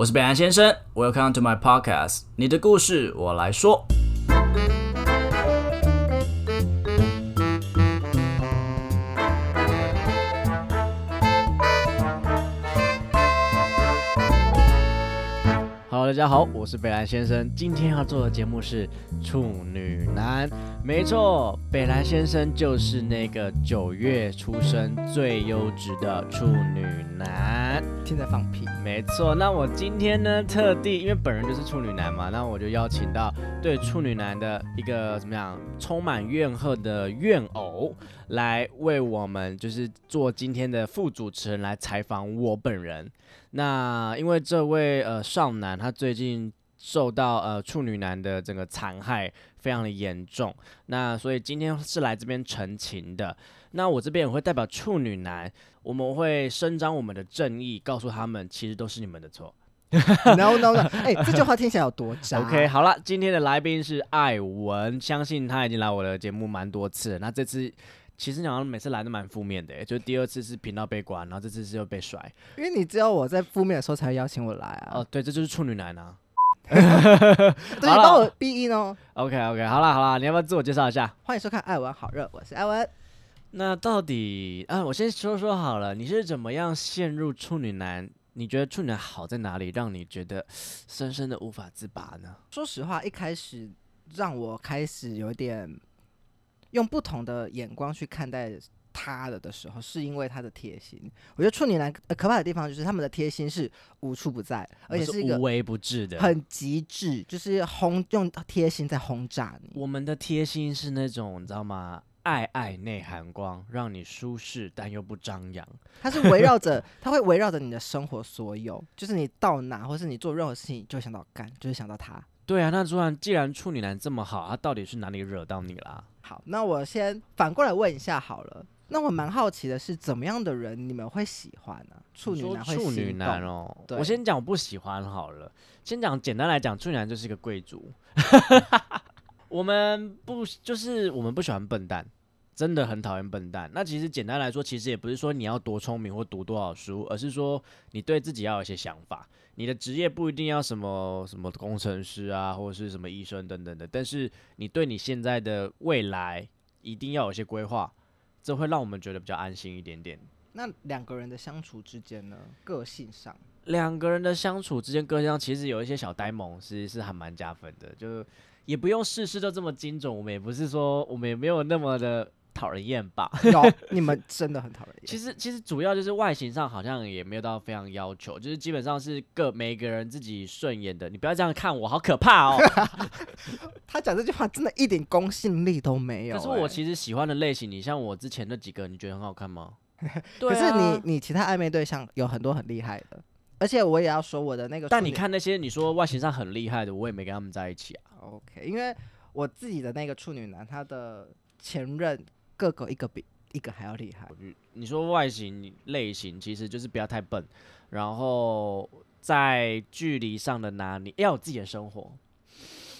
我是北岸先生，Welcome to my podcast，你的故事我来说。好大家好，我是北兰先生。今天要做的节目是处女男，没错，北兰先生就是那个九月出生、最优质的处女男。现在放屁，没错。那我今天呢，特地因为本人就是处女男嘛，那我就邀请到对处女男的一个怎么样，充满怨恨的怨偶，来为我们就是做今天的副主持人来采访我本人。那因为这位呃少男他最近受到呃处女男的这个残害非常的严重，那所以今天是来这边澄清的。那我这边也会代表处女男，我们会伸张我们的正义，告诉他们其实都是你们的错。no no no，哎、这句话听起来有多渣 OK，好了，今天的来宾是艾文，相信他已经来我的节目蛮多次了。那这次其实好像每次来都蛮负面的耶，就第二次是频道被关，然后这次是又被甩。因为你知道我在负面的时候才会邀请我来啊。哦，对，这就是处女男啊。对，帮我闭音哦。OK OK，好了好了，你要不要自我介绍一下？欢迎收看《艾文好热》，我是艾文。那到底啊，我先说说好了，你是怎么样陷入处女男？你觉得处女男好在哪里，让你觉得深深的无法自拔呢？说实话，一开始让我开始有点用不同的眼光去看待他的的时候，是因为他的贴心。我觉得处女男、呃、可怕的地方就是他们的贴心是无处不在，而且是一个无微不至的。很极致，就是轰用贴心在轰炸你。我们的贴心是那种你知道吗？爱爱内含光，让你舒适但又不张扬。它是围绕着，它会围绕着你的生活所有，就是你到哪，或是你做任何事情，就会想到干，就是想到他。对啊，那突然既然处女男这么好，他到底是哪里惹到你啦？好，那我先反过来问一下好了。那我蛮好奇的是，怎么样的人你们会喜欢呢、处女男会处女男哦，对我先讲我不喜欢好了。先讲简单来讲，处女男就是一个贵族。我们不就是我们不喜欢笨蛋，真的很讨厌笨蛋。那其实简单来说，其实也不是说你要多聪明或读多少书，而是说你对自己要有一些想法。你的职业不一定要什么什么工程师啊，或者是什么医生等等的，但是你对你现在的未来一定要有一些规划，这会让我们觉得比较安心一点点。那两个人的相处之间呢，个性上，两个人的相处之间，个性上其实有一些小呆萌，其实是还蛮加分的。就也不用事事都这么精准，我们也不是说我们也没有那么的讨人厌吧。有 你们真的很讨人厌。其实其实主要就是外形上好像也没有到非常要求，就是基本上是各每个人自己顺眼的。你不要这样看我，好可怕哦。他讲这句话真的一点公信力都没有、可是我欸其实喜欢的类型，你像我之前那几个，你觉得很好看吗？对可是啊你你其他暧昧对象有很多很厉害的，而且我也要说我的那个，但你看那些你说外形上很厉害的，我也没跟他们在一起啊。OK，因为我自己的那个处女男，他的前任个个一个比一个还要厉害。你说外形类型，其实就是不要太笨，然后在距离上的拿捏要有自己的生活，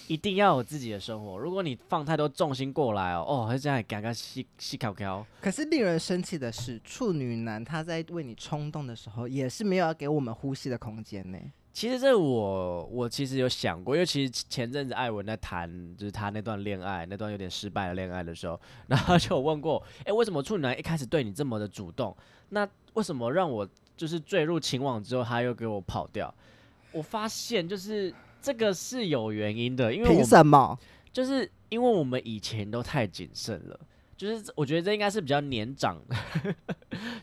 一定要有自己的生活。如果你放太多重心过来哦，哦，还这样嘎嘎细细考考，可是令人生气的是，处女男他在为你冲动的时候，也是没有要给我们呼吸的空间呢。其实这我我其实有想过，因为其实前阵子艾文在谈就是他那段恋爱，那段有点失败的恋爱的时候，然后 就有问过，哎、为什么处女男一开始对你这么的主动？那为什么让我就是坠入情网之后，他又给我跑掉？我发现就是这个是有原因的，因为我凭什么？就是因为我们以前都太谨慎了，就是我觉得这应该是比较年长，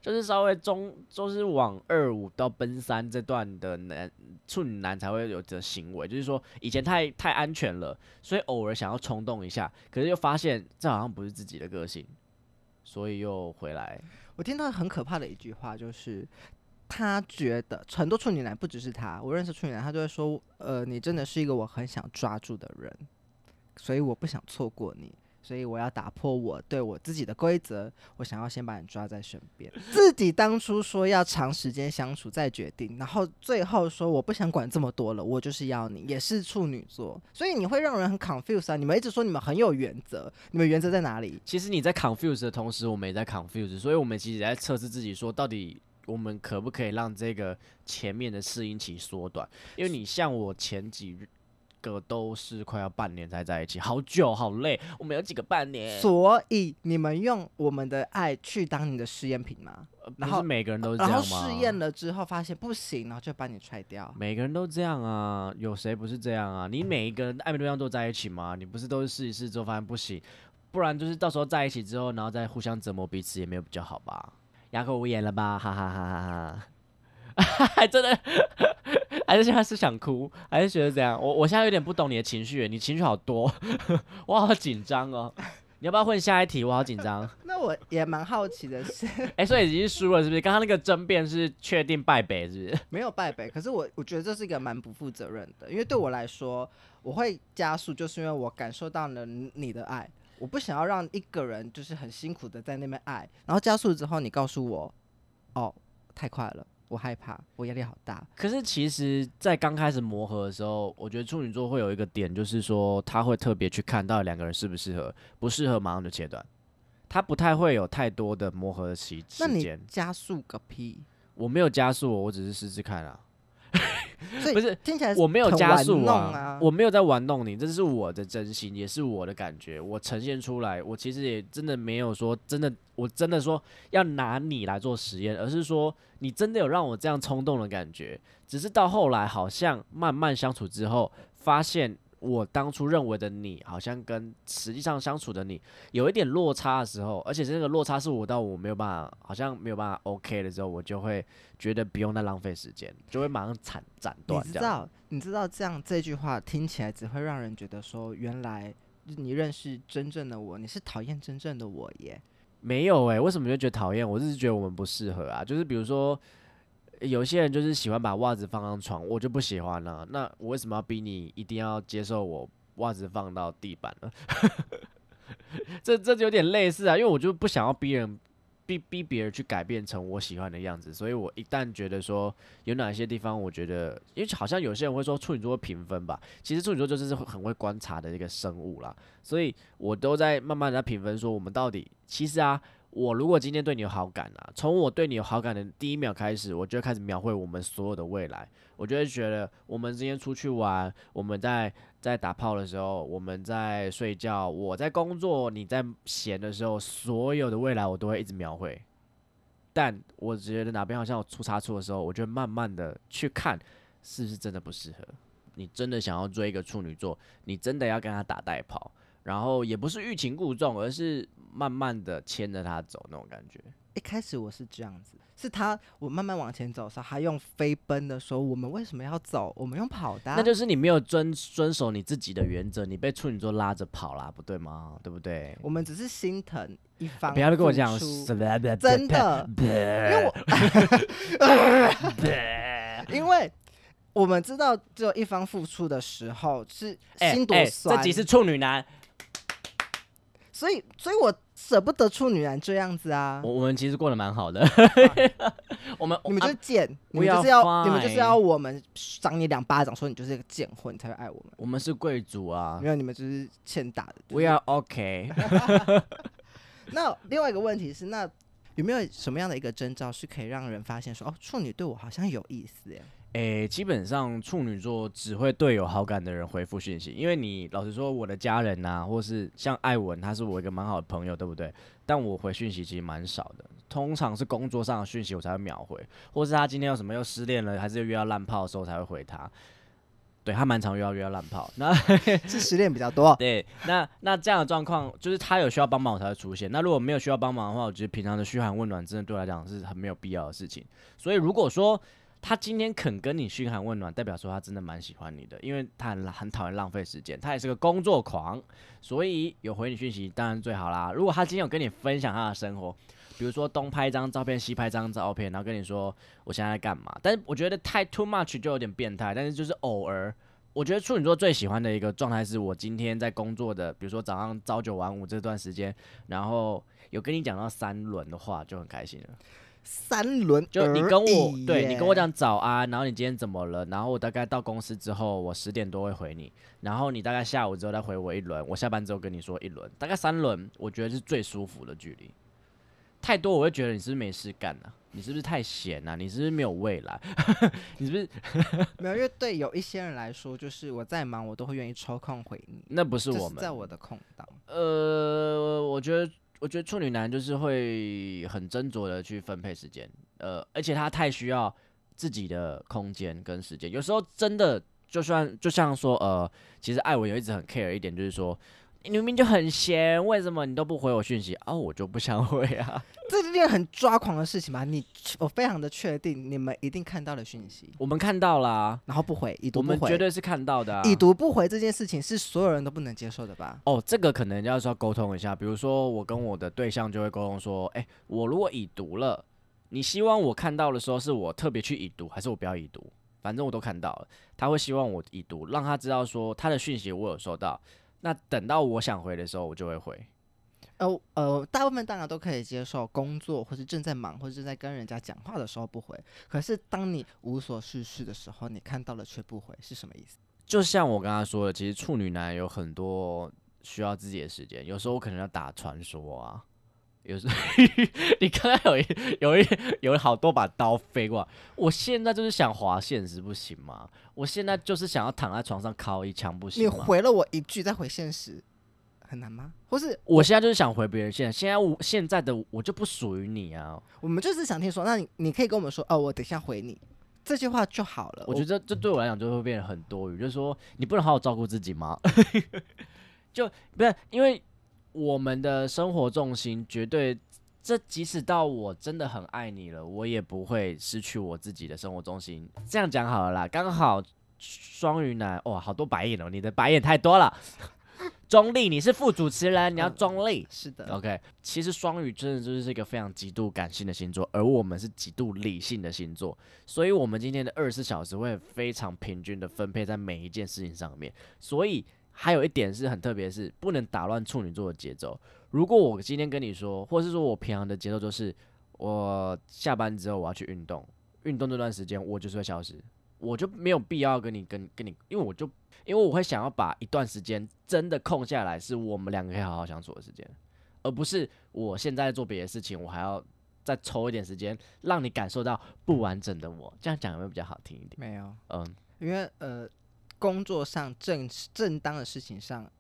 就是稍微中，就是往二五到奔三这段的男处女男才会有这行为，就是说以前太太安全了，所以偶尔想要冲动一下，可是又发现这好像不是自己的个性，所以又回来。我听到很可怕的一句话，就是他觉得很多处女男不只是他，我认识处女男，他就会说，呃，你真的是一个我很想抓住的人，所以我不想错过你。所以我要打破我对我自己的规则，我想要先把你抓在身边。自己当初说要长时间相处再决定，然后最后说我不想管这么多了，我就是要你，也是处女座，所以你会让人很 confuse 啊。你们一直说你们很有原则，你们原则在哪里？其实你在 confuse 的同时，我们也在 confuse，所以我们其实也在测试自己，说到底我们可不可以让这个前面的适应期缩短？因为你像我前几个都是快要半年才在一起，好久好累。我们有几个半年，所以你们用我们的爱去当你的试验品吗？然后不是每个人都是这然后样吗？试验了之后发现不行，然后就把你踹掉。每个人都这样啊，有谁不是这样啊？你每一个人暧昧对象都在一起吗？你不是都是试一试之后发现不行，不然就是到时候在一起之后，然后再互相折磨彼此，也没有比较好吧？哑口无言了吧？哈哈哈哈哈！还 真的，还是现在是想哭，还是觉得怎样？我我现在有点不懂你的情绪，你情绪好多，我好紧张哦。你要不要混下一题？我好紧张。那我也蛮好奇的是，哎、所以已经输了是不是？刚刚那个争辩是确定败北是不是？没有败北，可是我我觉得这是一个蛮不负责任的，因为对我来说，我会加速，就是因为我感受到了你的爱，我不想要让一个人就是很辛苦的在那边爱，然后加速之后你告诉我，哦，太快了，我害怕，我压力好大，可是其实，在刚开始磨合的时候，我觉得处女座会有一个点，就是说他会特别去看到底两个人适不适合，不适合马上就切断，他不太会有太多的磨合的期那你时间。加速个屁！我没有加速，我只是试试看啊，所以不是听起来我没有加速啊，我没有在玩弄你，这是我的真心，也是我的感觉，我呈现出来。我其实也真的没有说真的，我真的说要拿你来做实验，而是说你真的有让我这样冲动的感觉。只是到后来，好像慢慢相处之后，发现我当初认为的你，好像跟实际上相处的你有一点落差的时候，而且这个落差是我到我没有办法，好像没有办法 OK 的时候，我就会觉得不用再浪费时间，就会马上斩斩你断你。知道，你知道这样这句话听起来只会让人觉得说，原来你认识真正的我，你是讨厌真正的我耶。没有哎、为什么就觉得讨厌？我只是觉得我们不适合啊。就是比如说，有些人就是喜欢把袜子放上床，我就不喜欢了、那我为什么要逼你一定要接受我袜子放到地板呢？这这就有点类似啊，因为我就不想要逼人。逼逼别人去改变成我喜欢的样子，所以我一旦觉得说有哪些地方，我觉得，因为好像有些人会说处女座评分吧，其实处女座就是很会观察的一个生物啦，所以我都在慢慢的评分，说我们到底其实啊，我如果今天对你有好感啊，从我对你有好感的第一秒开始，我就开始描绘我们所有的未来，我就会觉得我们今天出去玩，我们在在打炮的时候，我们在睡觉，我在工作，你在闲的时候，所有的未来我都会一直描绘。但我觉得哪边好像有出差错的时候，我就慢慢的去看是不是真的不适合。你真的想要追一个处女座，你真的要跟他打带跑，然后也不是欲擒故纵，而是慢慢的牵着他走那种感觉。一开始我是这样子，是他我慢慢往前走的时候，他用飞奔的说：“我们为什么要走？我们用跑的啊、那就是你没有遵遵守你自己的原则，你被处女座拉着跑啦，不对吗？对不对？我们只是心疼一方，不要跟我讲真的，因为我 因为我们知道只有一方付出的时候是哎心多哎酸，这集是处女男，所以所以我舍不得处女男这样子啊。我我们其实过得蛮好的。我们你们啊就是贱，你们就是要你们就是要我们赏你两巴掌，说你就是一个贱货，你才会爱我们。我们是贵族啊没有，你们就是欠打的。就是，We are OK。那另外一个问题是，那有没有什么样的一个征兆是可以让人发现说，哦，处女对我好像有意思耶？诶、基本上处女座只会对有好感的人回复讯息，因为你老实说，我的家人呐、或是像艾文，他是我一个蛮好的朋友，对不对？但我回讯息其实蛮少的，通常是工作上的讯息我才会秒回，或是他今天有什么又失恋了，还是又约到烂炮的时候才会回他。对他蛮常约到约到烂炮，那 是失恋比较多。对，那那这样的状况，就是他有需要帮忙我才会出现。那如果没有需要帮忙的话，我觉得平常的嘘寒问暖，真的对我来讲是很没有必要的事情。所以如果说他今天肯跟你嘘寒问暖，代表说他真的蛮喜欢你的，因为他很很讨厌浪费时间，他也是个工作狂，所以有回你讯息当然最好啦。如果他今天有跟你分享他的生活，比如说东拍一张照片，西拍一张照片，然后跟你说我现在在干嘛，但是我觉得太 too much 就有点变态，但是就是偶尔。我觉得处女座最喜欢的一个状态是我今天在工作的，比如说早上朝九晚五这段时间，然后有跟你讲到三轮的话，就很开心了。三轮就你跟我，对你跟我，讲早安，然后你今天怎么了？然后我大概到公司之后，我十点多会回你，然后你大概下午之后再回我一轮，我下班之后跟你说一轮，大概三轮，我觉得是最舒服的距离。太多我会觉得你是不是没事干啊？你是不是太闲啊？你是不是没有未来？你是不是？没有，因为对有一些人来说，就是我再忙，我都会愿意抽空回你。那不是我们。在我的空档。呃，我觉得，我觉得处女男就是会很斟酌的去分配时间，呃，而且他太需要自己的空间跟时间。有时候真的，就算就像说，呃，其实艾文有一直很 care 一点，就是说。你明明就很闲，为什么你都不回我讯息啊？我就不想回啊。这是件很抓狂的事情吧？你我非常的确定，你们一定看到了讯息。我们看到啦，然后不回，已读不回。我们绝对是看到的。已读不回这件事情是所有人都不能接受的吧？哦，这个可能要说沟通一下。比如说，我跟我的对象就会沟通说：，哎，我如果已读了，你希望我看到的时候是我特别去已读，还是我不要已读？反正我都看到了，他会希望我已读，让他知道说他的讯息我有收到。那等到我想回的时候，我就会回。呃呃，大部分当然都可以接受工作，或是正在忙，或者正在跟人家讲话的时候不回。可是当你无所事事的时候，你看到了却不回，是什么意思？就像我刚刚说的，其实处女男有很多需要自己的时间，有时候我可能要打传说啊。有时 你刚刚有一有一有好多把刀飞过来，我现在就是想划现实，不行吗？我现在就是想要躺在床上靠一枪，不行你回了我一句再回现实，很难吗？或是我现在就是想回别人现在，现在我现在的我就不属于你啊。我们就是想听说，那你你可以跟我们说，哦，我等一下回你这句话就好了。我觉得这对我来讲就会变得很多余，就是说你不能好好照顾自己吗？就不是因为。我们的生活重心绝对，这即使到我真的很爱你了，我也不会失去我自己的生活重心。这样讲好了啦，刚好双鱼男哇，好多白眼哦，你的白眼太多了。中立，你是副主持人，你要中立。是的，OK。其实双鱼真的就是一个非常极度感性的星座，而我们是极度理性的星座，所以我们今天的二十四小时会非常平均的分配在每一件事情上面，所以。还有一点是很特别，是不能打乱处女座的节奏。如果我今天跟你说，或是说我平常的节奏就是，我下班之后我要去运动，运动这段时间我就是会消失，我就没有必要跟你跟跟你，因为我就因为我会想要把一段时间真的空下来，是我们两个可以好好相处的时间，而不是我现在做别的事情，我还要再抽一点时间让你感受到不完整的我。这样讲有没有比较好听一点？没有，嗯，因为呃。工作上正正当的事情上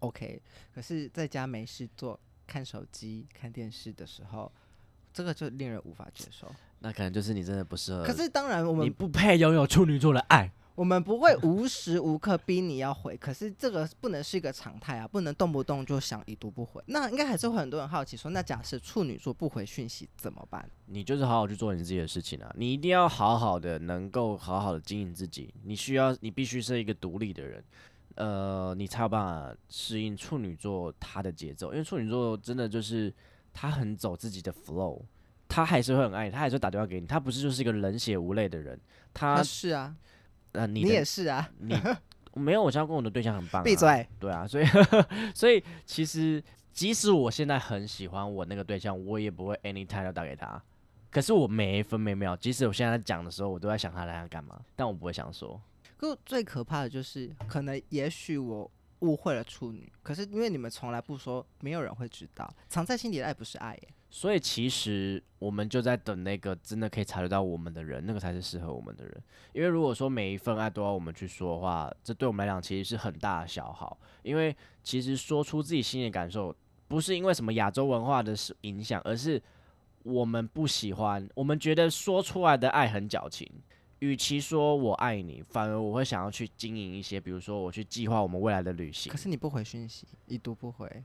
，OK，可是在家没事做，看手机、看电视的时候，这个就令人无法接受。那可能就是你真的不适合。可是当然，我们你不配拥有处女座的爱。我们不会无时无刻逼你要回，可是这个不能是一个常态啊，不能动不动就想已读不回。那应该还是会很多人好奇说，那假设处女座不回讯息怎么办？你就是好好去做你自己的事情啊，你一定要好好的能够好好的经营自己。你需要，你必须是一个独立的人，呃，你才有办法适应处女座他的节奏。因为处女座真的就是他很走自己的 flow，他还是会很爱你，他还是打电话给你，他不是就是一个冷血无泪的人。他是啊。呃，你你也是啊，你没有，我现在跟我的对象很棒。闭嘴。对啊，所以 所以其实即使我现在很喜欢我那个对象，我也不会 anytime 要打给他。可是我每一分每秒，即使我现在讲的时候，我都在想他来干嘛，但我不会想说。可最可怕的就是，可能也许我误会了处女，可是因为你们从来不说，没有人会知道，藏在心底的爱不是爱耶。所以其实我们就在等那个真的可以察觉到我们的人，那个才是适合我们的人。因为如果说每一份爱都要我们去说的话，这对我们来讲其实是很大的消耗。因为其实说出自己心里感受，不是因为什么亚洲文化的影响，而是我们不喜欢，我们觉得说出来的爱很矫情。与其说我爱你，反而我会想要去经营一些，比如说我去计划我们未来的旅行。可是你不回讯息，已读不回。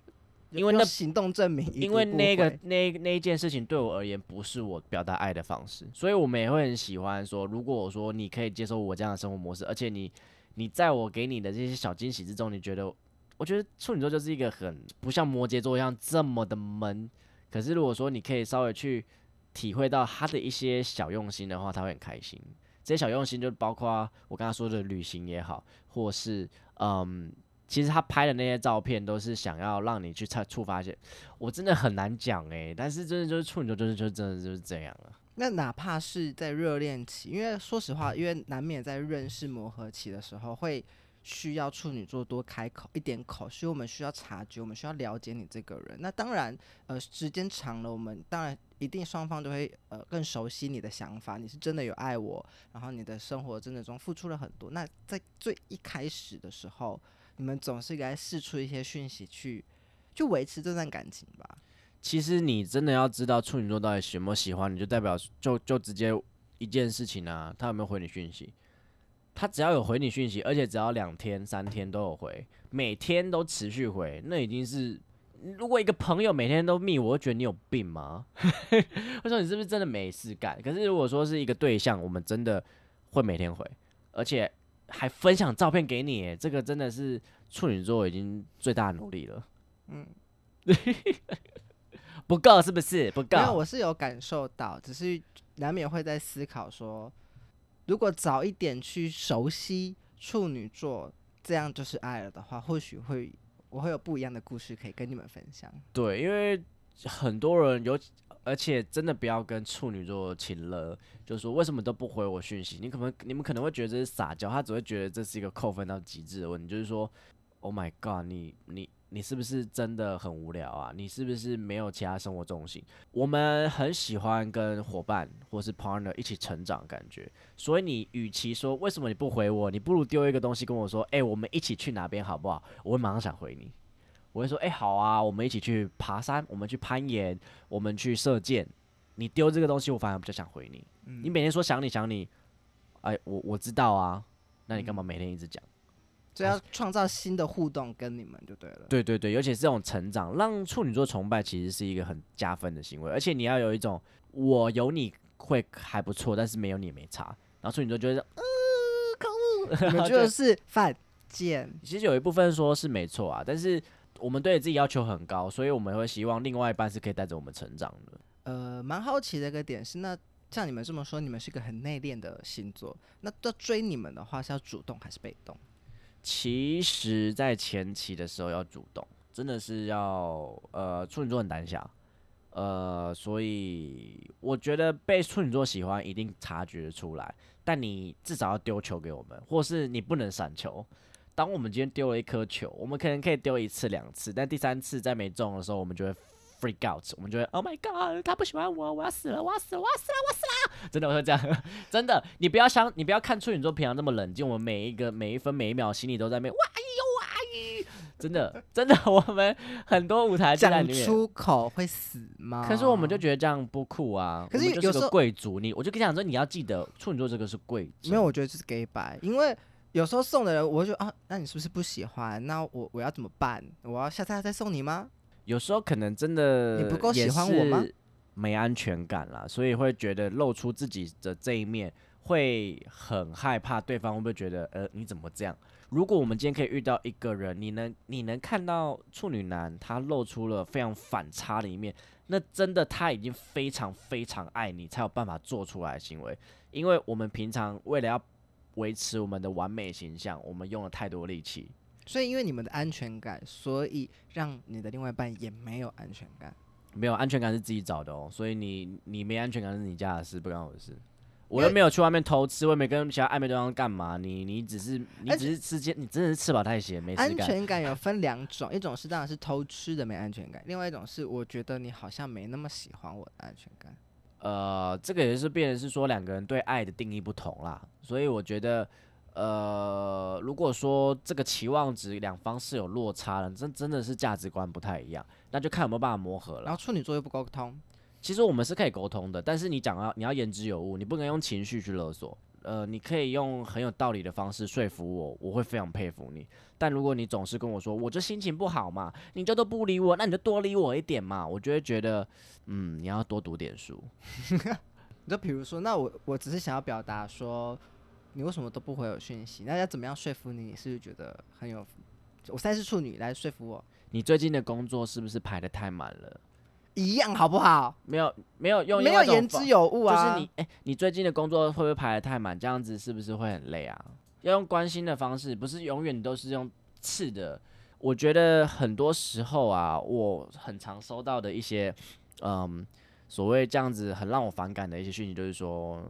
因为那行动证明，因为那个那那一件事情对我而言不是我表达爱的方式，所以我们也会很喜欢说，如果我说你可以接受我这样的生活模式，而且你你在我给你的这些小惊喜之中，你觉得，我觉得处女座就是一个很不像摩羯座一样这么的闷，可是如果说你可以稍微去体会到他的一些小用心的话，他会很开心。这些小用心就包括我刚刚说的旅行也好，或是嗯。其实他拍的那些照片都是想要让你去触触发些，我真的很难讲诶，但是真的就是处女座，就是就真的就是这样了。那哪怕是在热恋期，因为说实话，因为难免在认识磨合期的时候会需要处女座多开口一点口，所以我们需要察觉，我们需要了解你这个人。那当然，呃，时间长了，我们当然一定双方都会呃更熟悉你的想法，你是真的有爱我，然后你的生活真的中付出了很多。那在最一开始的时候，你们总是该试出一些讯息去，就维持这段感情吧。其实你真的要知道处女座到底喜不喜欢你，就代表就就直接一件事情啊，他有没有回你讯息？他只要有回你讯息，而且只要两天、三天都有回，每天都持续回，那已经是。如果一个朋友每天都密我，会觉得你有病吗？会说你是不是真的没事干？可是如果说是一个对象，我们真的会每天回，而且还分享照片给你，这个真的是处女座已经最大的努力了。嗯，不够是不是？不够。没有，我是有感受到，只是难免会在思考说。如果早一点去熟悉处女座，这样就是爱了的话，或许会我会有不一样的故事可以跟你们分享。对，因为很多人有，而且真的不要跟处女座亲了，就是说为什么都不回我讯息？你可能你们可能会觉得这是撒娇，他只会觉得这是一个扣分到极致的问题，就是说，Oh my God，你你。你是不是真的很无聊啊？你是不是没有其他生活重心？我们很喜欢跟伙伴或是 partner 一起成长，感觉。所以你与其说为什么你不回我，你不如丢一个东西跟我说，哎，我们一起去哪边好不好？我会马上想回你。我会说，哎，好啊，我们一起去爬山，我们去攀岩，我们去射箭。你丢这个东西，我反而比较想回你。你每天说想你想你，哎，我我知道啊，那你干嘛每天一直讲？就要创造新的互动跟你们就对了。对对对，尤其是这种成长，让处女座崇拜其实是一个很加分的行为，而且你要有一种我有你会还不错，但是没有你没差。然后处女座就会说，呃，可恶，你们 就是犯贱。其实有一部分说是没错啊，但是我们对自己要求很高，所以我们会希望另外一半是可以带着我们成长的。呃，蛮好奇的一个点是，那像你们这么说，你们是个很内敛的星座，那要追你们的话是要主动还是被动？其实，在前期的时候要主动，真的是要呃，处女座很胆小，呃，所以我觉得被处女座喜欢一定察觉出来，但你至少要丢球给我们，或是你不能闪球。当我们今天丢了一颗球，我们可能可以丢一次两次，但第三次再没中的时候，我们就会。freak out，我们就会 Oh my God，他不喜欢我，我要死了，我要死了，我要死了，我死了！真的我会这样，真的，你不要想，你不要看处女座平常那么冷静，我们每一个每一分每一秒心里都在那哇咦哇咦，真的真的，我们很多舞台讲出口会死吗？可是我们就觉得这样不酷啊。可是有时候贵族，你我就跟你讲说，你要记得处女座这个是贵族。没有，我觉得这是 gay 白，因为有时候送的人，我就啊，那你是不是不喜欢？那我我要怎么办？我要下次再送你吗？有时候可能真的你不够喜欢我吗？没安全感啦，所以会觉得露出自己的这一面，会很害怕对方会不会觉得，呃，你怎么这样？如果我们今天可以遇到一个人，你能你能看到处女男他露出了非常反差的一面，那真的他已经非常非常爱你，才有办法做出来的行为。因为我们平常为了要维持我们的完美形象，我们用了太多力气。所以，因为你们的安全感，所以让你的另外一半也没有安全感。没有安全感是自己找的哦，所以你你没安全感是你家的事，不关我的事。我又没有去外面偷吃，我也没跟其他暧昧对象干嘛。你你只是你只是吃间，你真的是吃饱太闲，没安全感有分两种，一种是当然是偷吃的没安全感，另外一种是我觉得你好像没那么喜欢我的安全感。呃，这个也是变成是说两个人对爱的定义不同啦，所以我觉得。呃，如果说这个期望值两方是有落差的，真真的是价值观不太一样，那就看有没有办法磨合了。然后处女座又不沟通，其实我们是可以沟通的，但是你讲要你要言之有物，你不能用情绪去勒索。呃，你可以用很有道理的方式说服我，我会非常佩服你。但如果你总是跟我说我这心情不好嘛，你就都不理我，那你就多理我一点嘛，我就会觉得，嗯，你要多读点书。你就比如说，那我我只是想要表达说。你为什么都不回我讯息？那要怎么样说服你？你是不是觉得很有？我现在是处女，来说服我。你最近的工作是不是排的太满了？一样好不好？没有没有用没有言之有物啊。就是你哎，你最近的工作会不会排的太满？这样子是不是会很累啊？要用关心的方式，不是永远都是用刺的。我觉得很多时候啊，我很常收到的一些嗯，所谓这样子很让我反感的一些讯息，就是说。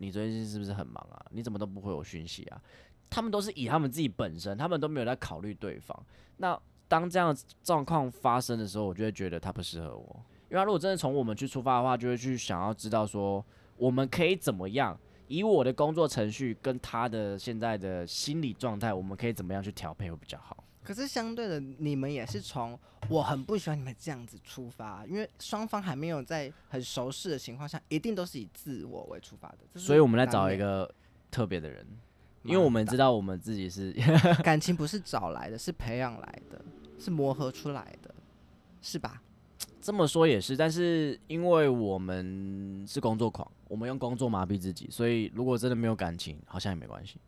你最近是不是很忙啊？你怎么都不回我讯息啊？他们都是以他们自己本身，他们都没有在考虑对方。那当这样的状况发生的时候，我就会觉得他不适合我。因为他如果真的从我们去出发的话，就会去想要知道说，我们可以怎么样，以我的工作程序跟他的现在的心理状态，我们可以怎么样去调配会比较好。可是相对的，你们也是从我很不喜欢你们这样子出发，因为双方还没有在很熟识的情况下，一定都是以自我为出发的。所以我们来找一个特别的人，因为我们知道我们自己是感情不是找来的，是培养来的，是磨合出来的，是吧？这么说也是，但是因为我们是工作狂，我们用工作麻痹自己，所以如果真的没有感情，好像也没关系。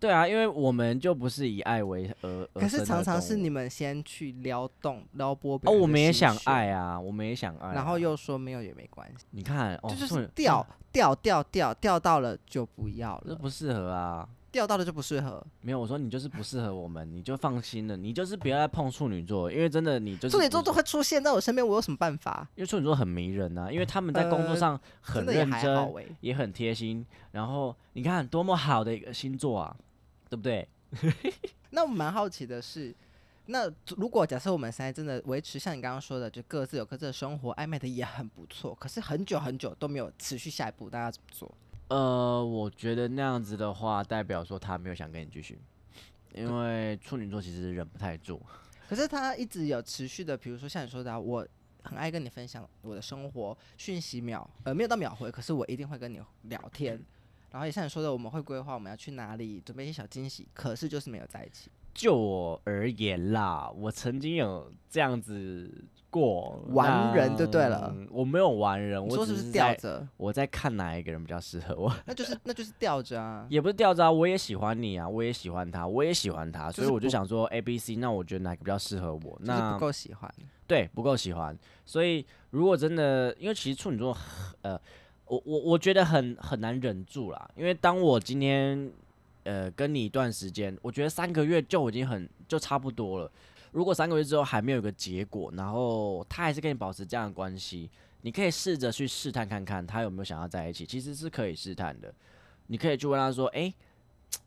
对啊，因为我们就不是以爱为而而可是常常是你们先去撩动、撩拨别哦，我们也想，爱啊，我们也想爱啊、然后又说没有也没关系，你看，哦，就是掉掉掉掉掉到了就不要了，这不适合啊。掉到了就不适合。没有，我说你就是不适合我们，你就放心了，你就是不要再碰处女座，因为真的你就是处女座都会出现在我身边，我有什么办法？因为处女座很迷人啊，因为他们在工作呃上很认真，也很贴心，然后你看多么好的一个星座啊，对不对？那我蛮好奇的是，那如果假设我们现在真的维持像你刚刚说的，就各自有各自的生活，暧昧的也很不错，可是很久很久都没有持续下一步，大家怎么做？呃，我觉得那样子的话，代表说他没有想跟你继续，因为处女座其实忍不太住。可是他一直有持续的，比如说像你说的啊、我很爱跟你分享我的生活讯息秒，呃，没有到秒回，可是我一定会跟你聊天。然后也像你说的，我们会规划我们要去哪里，准备一些小惊喜，可是就是没有在一起。就我而言啦，我曾经有这样子过玩人就对了我没有玩人，我说是不是只是吊着？我在看哪一个人比较适合我，那就是那就是吊着啊。也不是吊着啊，我也喜欢你啊，我也喜欢他，我也喜欢他，所以就是不我就想说 A B C，那我觉得哪个比较适合我？就是那不够喜欢。对，不够喜欢。所以如果真的，因为其实处女座很，呃，我我我觉得很很难忍住啦。因为当我今天呃跟你一段时间，我觉得三个月就已经很就差不多了。如果三个月之后还没有一个结果，然后他还是跟你保持这样的关系，你可以试着去试探看看他有没有想要在一起，其实是可以试探的。你可以去问他说：“诶，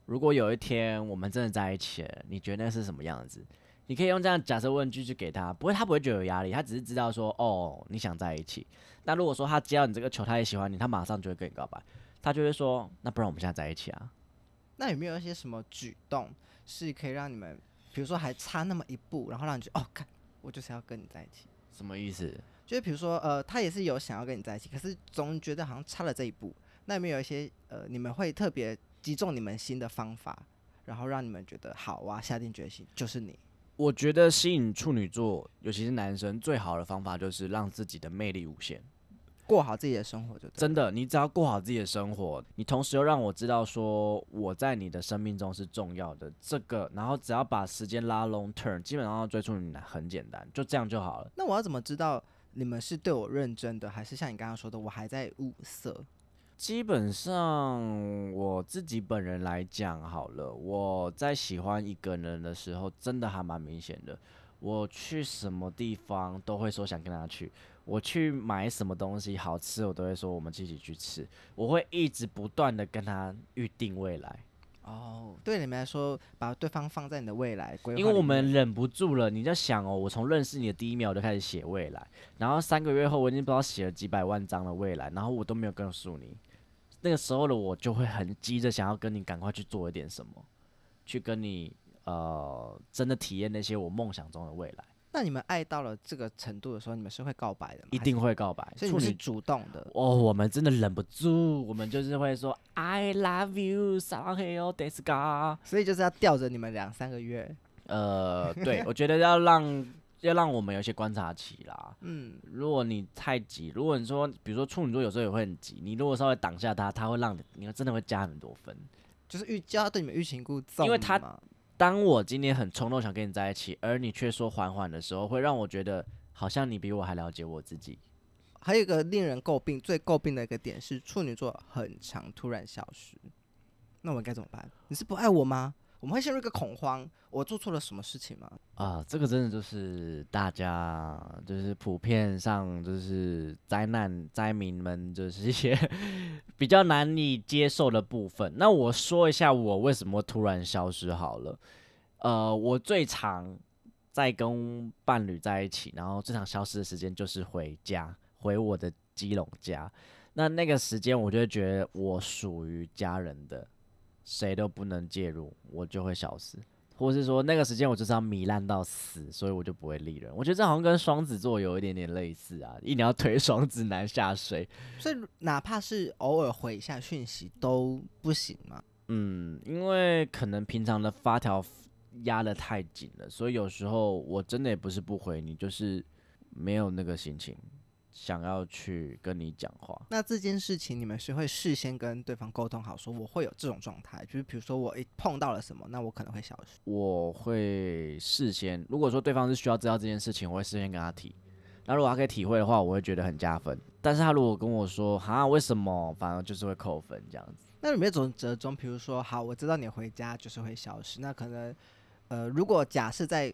如果有一天我们真的在一起了，你觉得那是什么样子？”你可以用这样假设问句去给他，不会，他不会觉得有压力，他只是知道说，哦，你想在一起。那如果说他接到你这个球，他也喜欢你，他马上就会跟你告白，他就会说，那不然我们现在在一起啊？那有没有一些什么举动是可以让你们，比如说还差那么一步，然后让你觉得哦，看我就是要跟你在一起？什么意思？就是比如说，呃，他也是有想要跟你在一起，可是总觉得好像差了这一步。那有没有一些呃，你们会特别击中你们心的方法，然后让你们觉得好啊，下定决心就是你？我觉得吸引处女座，尤其是男生，最好的方法就是让自己的魅力无限。过好自己的生活就对。真的，你只要过好自己的生活，你同时又让我知道说我在你的生命中是重要的，这个，然后只要把时间拉 long term，基本上要追出你来很简单，就这样就好了。那我要怎么知道你们是对我认真的，还是像你刚刚说的，我还在物色？基本上我自己本人来讲好了，我在喜欢一个人的时候，真的还蛮明显的。我去什么地方都会说想跟他去，我去买什么东西好吃，我都会说我们一起去吃。我会一直不断的跟他预定未来，哦，对你们来说，把对方放在你的未来规划，因为我们忍不住了。你在想哦，我从认识你的第一秒我就开始写未来，然后三个月后我已经不知道写了几百万张的未来，然后我都没有告诉你。那个时候的我就会很急着想要跟你赶快去做一点什么，去跟你呃真的体验那些我梦想中的未来，那你们爱到了这个程度的时候，你们是会告白的吗？一定会告白。所以你是主动的。哦，我们真的忍不住，我们就是会说 I love you, s a h e o d e s g a 所以就是要吊着你们两三个月。呃，对，我觉得要让要让我们有些观察期啦。嗯，如果你太急，如果你说，比如说处女座有时候也会很急，你如果稍微挡下他，他会让你，你真的会加很多分。就是欲就要对你们欲擒故纵，因为他当我今天很冲动想跟你在一起，而你却说缓缓的时候，会让我觉得好像你比我还了解我自己。还有一个令人诟病、最诟病的一个点是，处女座很常突然消失。那我该怎么办？你是不爱我吗？我们会陷入一个恐慌，我做错了什么事情吗？啊，这个真的就是大家就是普遍上就是灾难灾民们就是 一些比较难以接受的部分。那我说一下我为什么突然消失好了。呃，我最常在跟伴侣在一起，然后最常消失的时间就是回家，回我的基隆家。那那个时间，我就会觉得我属于家人的，谁都不能介入，我就会消失。或是说那个时间我就是要糜烂到死，所以我就不会理人。我觉得这好像跟双子座有一点点类似啊，一定要推双子男下水。所以哪怕是偶尔回一下讯息都不行吗？嗯，因为可能平常的发条压得太紧了，所以有时候我真的也不是不回你，就是没有那个心情。想要去跟你讲话，那这件事情你们是会事先跟对方沟通好，说我会有这种状态，就是比如说我一碰到了什么，那我可能会消失。我会事先，如果说对方是需要知道这件事情，我会事先跟他提。那如果他可以体会的话，我会觉得很加分。但是他如果跟我说哈为什么，反而就是会扣分这样子。那有没有种折中？比如说，好，我知道你回家就是会消失，那可能呃，如果假设在。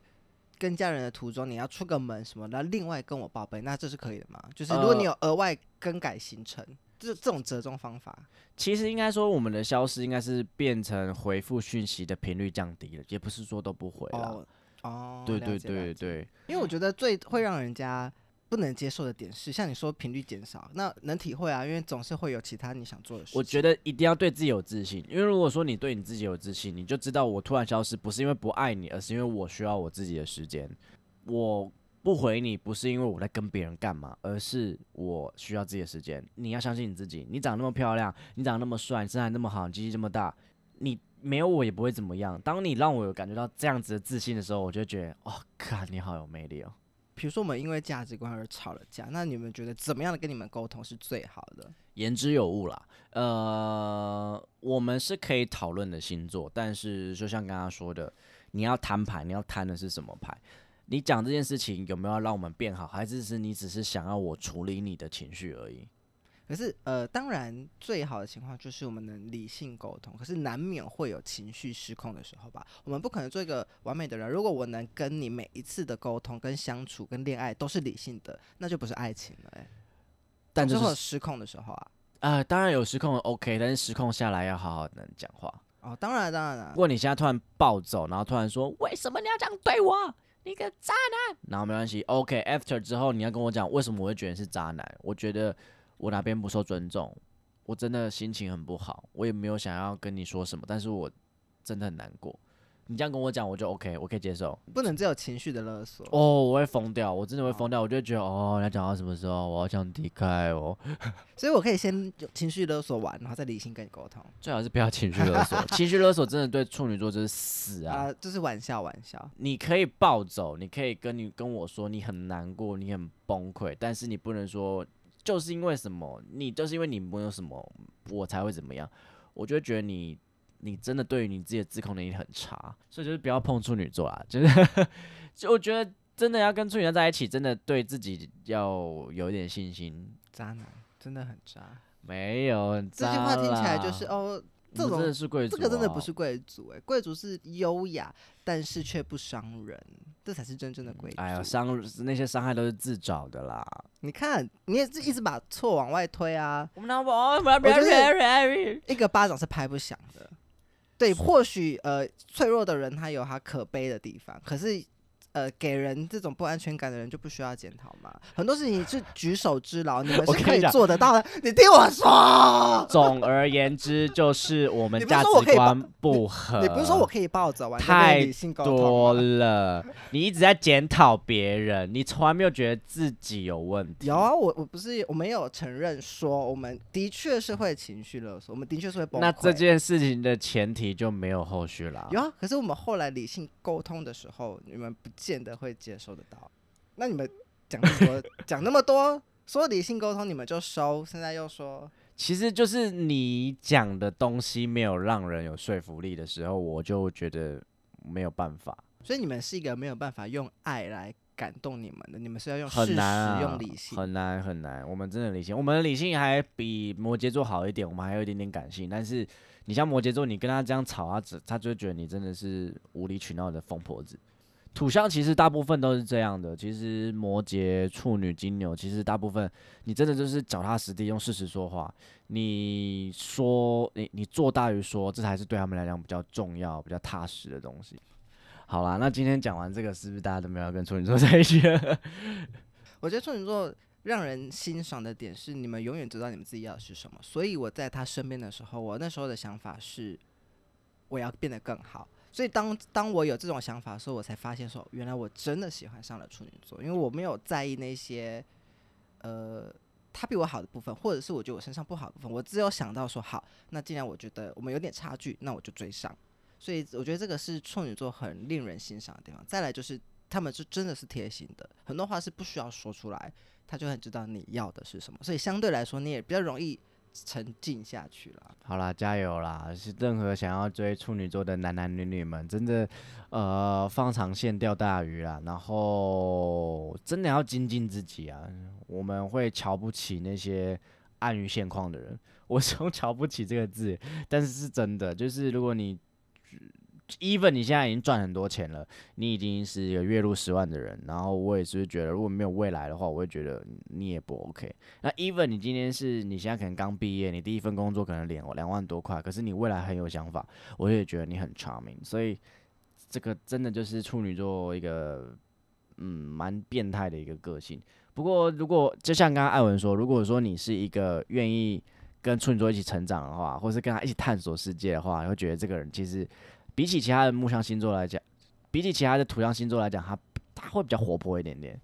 跟家人的途中，你要出个门什么，那另外跟我报备，那这是可以的吗？就是如果你有额外更改行程，这这种折中方法，其实应该说我们的消失应该是变成回复讯息的频率降低了，也不是说都不回了。哦，对对对对，因为我觉得最会让人家。不能接受的点是，像你说频率减少，那能体会啊，因为总是会有其他你想做的事。我觉得一定要对自己有自信，因为如果说你对你自己有自信，你就知道我突然消失不是因为不爱你，而是因为我需要我自己的时间。我不回你不是因为我在跟别人干嘛，而是我需要自己的时间。你要相信你自己，你长那么漂亮，你长那么帅，身材那么好，机器这么大，你没有我也不会怎么样。当你让我有感觉到这样子的自信的时候，我就觉得，哦，看你好有魅力哦。比如说我们因为价值观而吵了架，那你们觉得怎么样的跟你们沟通是最好的？言之有物啦，呃，我们是可以讨论的星座，但是就像刚刚说的，你要摊牌，你要摊的是什么牌？你讲这件事情有没有让我们变好，还是是你只是想要我处理你的情绪而已？可是，呃，当然，最好的情况就是我们能理性沟通。可是难免会有情绪失控的时候吧？我们不可能做一个完美的人。如果我能跟你每一次的沟通、跟相处、跟恋爱都是理性的，那就不是爱情了。哎，但就是失控的时候啊，啊，当然有失控，OK，但是失控下来要好好能讲话。哦，当然，当然了。如果你现在突然暴走，然后突然说为什么你要这样对我，你个渣男，然后没关系，OK，After 之后你要跟我讲为什么我会觉得是渣男，我觉得。我哪边不受尊重，我真的心情很不好，我也没有想要跟你说什么，但是我真的很难过。你这样跟我讲，我就 OK，我可以接受。不能只有情绪的勒索哦，我会疯掉，我真的会疯掉。我就觉得哦，你要讲到什么时候，我要想离开哦。所以我可以先情绪勒索完，然后再理性跟你沟通。最好是不要情绪勒索，情绪勒索真的对处女座就是死啊！啊，这是玩笑，玩笑。你可以暴走，你可以跟你跟我说你很难过，你很崩溃，但是你不能说。就是因为什么？你就是因为你没有什么，我才会怎么样？我就觉得你，你真的对于你自己的自控能力很差，所以就是不要碰处女座啊！就是，就我觉得真的要跟处女座在一起，真的对自己要有一点信心。渣男真的很渣，没有这句话听起来就是哦。这种真的是贵族，这个真的不是贵族哎，贵族是优雅，但是却不伤人，这才是真正的贵族。哎呀，伤那些伤害都是自找的啦。你看，你也是一直把错往外推啊。一个巴掌是拍不响的。对，或许呃，脆弱的人他有他可悲的地方，可是。呃，给人这种不安全感的人就不需要检讨嘛？很多事情是举手之劳，你们是可以做得到的。你听我说，总而言之，就是我们价值观不合。你不是说我可以暴走，太多了。你一直在检讨别人，你从来没有觉得自己有问题。有啊，我我不是我没有承认说，我们的确是会情绪勒索，我们的确是会崩溃。那这件事情的前提就没有后续了。有啊，可是我们后来理性沟通的时候，你们不。见得会接受得到，那你们讲那么多，讲那么多，说理性沟通你们就收，现在又说，其实就是你讲的东西没有让人有说服力的时候，我就觉得没有办法。所以你们是一个没有办法用爱来感动你们的，你们是要用事很实、难啊，用理性。很难很难。我们真的理性，我们的理性还比摩羯座好一点，我们还有一点点感性。但是你像摩羯座，你跟他这样吵，他只他就会觉得你真的是无理取闹的疯婆子。土象其实大部分都是这样的，其实摩羯、处女、金牛，其实大部分你真的就是脚踏实地，用事实说话。你说你你做大于说，这才是对他们来讲比较重要、比较踏实的东西。好啦，那今天讲完这个，是不是大家都没有跟处女座 在一起了？我觉得处女座让人欣赏的点是，你们永远知道你们自己要的是什么。所以我在他身边的时候，我那时候的想法是，我要变得更好。所以当当我有这种想法的时候，我才发现说，原来我真的喜欢上了处女座，因为我没有在意那些，呃，他比我好的部分，或者是我觉得我身上不好的部分，我只有想到说，好，那既然我觉得我们有点差距，那我就追上。所以我觉得这个是处女座很令人欣赏的地方。再来就是他们是真的是贴心的，很多话是不需要说出来，他就很知道你要的是什么，所以相对来说你也比较容易沉浸下去了。好啦，加油啦！是任何想要追处女座的男男女女们，真的，呃，放长线钓大鱼啦。然后真的要精进自己啊！我们会瞧不起那些安于现况的人。我是用瞧不起这个字，但是是真的，就是如果你 even 你现在已经赚很多钱了，你已经是一个月入十万的人，然后我也是觉得，如果没有未来的话，我会觉得你也不 OK。那 even 你今天是你现在可能刚毕业，你第一份工作可能两两万多块，可是你未来很有想法，我也觉得你很 charming。所以这个真的就是处女座一个嗯蛮变态的一个个性。不过如果就像刚刚艾文说，如果说你是一个愿意跟处女座一起成长的话，或是跟他一起探索世界的话，你会觉得这个人其实比起其他的木象星座来讲，比起其他的土象星座来讲，他他会比较活泼一点点，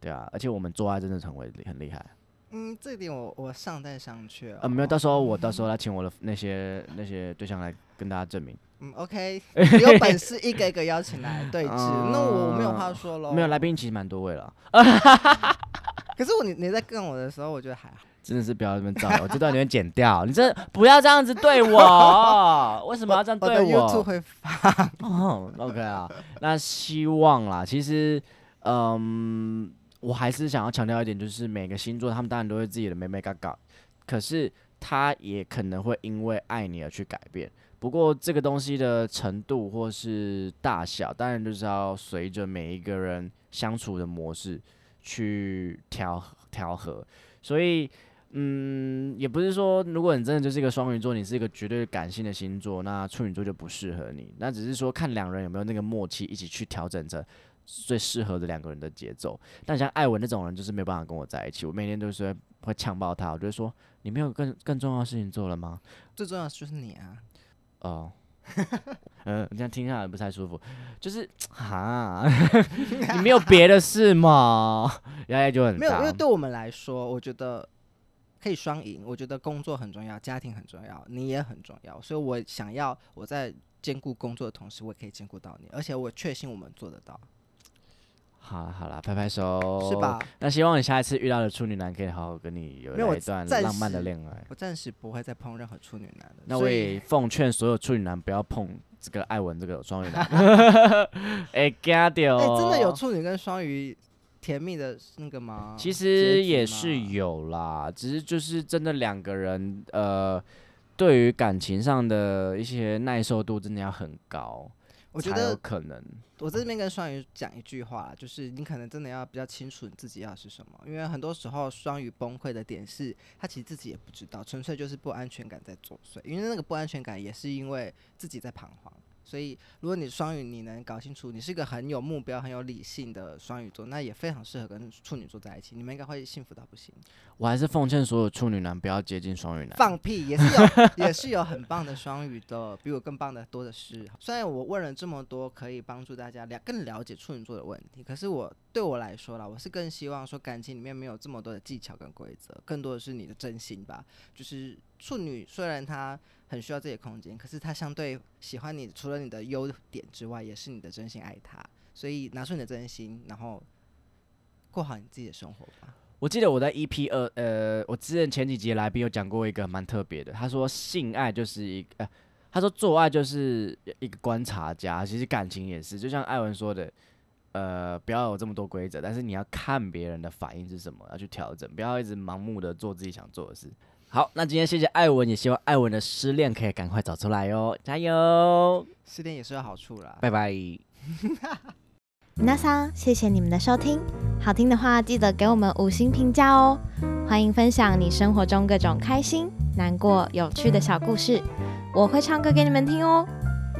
对啊，而且我们做爱真的成为很厉害。嗯，这点我我尚待商榷、哦。呃，没有，到时候我到时候来请我的那些那些对象来跟大家证明。嗯，OK，你 有本事一个一个邀请来对 峙，那我没有话说喽。没有来宾其实蛮多位了，可是我你你在跟我的时候，我觉得还好。真的是不要这么造谣，我这段你会剪掉。你这不要这样子对我，为什么要这样我的对 YouTube 我？会发。哦，OK 啊，那希望啦。其实，嗯，我还是想要强调一点，就是每个星座他们当然都会自己的美美嘎嘎，可是他也可能会因为爱你而去改变。不过这个东西的程度或是大小，当然就是要随着每一个人相处的模式去调调和。所以，嗯，也不是说如果你真的就是一个双鱼座，你是一个绝对感性的星座，那处女座就不适合你。那只是说看两人有没有那个默契，一起去调整成最适合的两个人的节奏。但像艾文那种人，就是没有办法跟我在一起，我每天都是会会呛爆他，我就会说你没有更更重要的事情做了吗？最重要的就是你啊！哦。嗯，这样听下来不太舒服，就是哈，你没有别的事吗？压力就很没有，因为。对我们来说，我觉得可以双赢。我觉得工作很重要，家庭很重要，你也很重要。所以我想要我在兼顾工作的同时，我也可以兼顾到你，而且我确信我们做得到，好了好了，拍拍手，是？吧？那希望你下一次遇到的处女男可以好好跟你有有一段浪漫的恋爱。我暂时不会再碰任何处女男的。那我也奉劝所有处女男不要碰这个艾文这个双鱼男。哎，嘎掉！哎、真的有处女跟双鱼甜蜜的那个吗？其实也是。有啦，只是就是真的两个人，呃，对于感情上的一些耐受度真的要很高，我觉得可能。我在这边跟双鱼讲一句话，就是你可能真的要比较清楚你自己要是什么，因为很多时候双鱼崩溃的点是他其实自己也不知道，纯粹就是不安全感在作祟，因为那个不安全感也是因为自己在彷徨。所以，如果你双鱼，你能搞清楚你是一个很有目标、很有理性的双鱼座，那也非常适合跟处女座在一起，你们应该会幸福到不行。我还是奉劝所有处女男不要接近双鱼男。放屁，也是有也是有很棒的双鱼的，比我更棒的多的是。虽然我问了这么多可以帮助大家了更了解处女座的问题，可是我对我来说啦，我是更希望说感情里面没有这么多的技巧跟规则，更多的是你的真心吧。就是处女虽然她很需要自己的空间，可是她相对喜欢你，除了你的优点之外，也是你的真心爱她。所以拿出你的真心，然后过好你自己的生活吧。我记得我在 EP 二，呃，我之前前几集来宾有讲过一个蛮特别的，他说性爱就是一个，他说做爱就是一个观察家，其实感情也是，就像艾文说的，呃，不要有这么多规则，但是你要看别人的反应是什么，要去调整，不要一直盲目的做自己想做的事。好，那今天谢谢艾文，也希望艾文的失恋可以赶快找出来哟，加油！失恋也是有好处啦。拜拜。那桑，谢谢你们的收听，好听的话记得给我们五星评价哦。欢迎分享你生活中各种开心、难过、有趣的小故事，我会唱歌给你们听哦。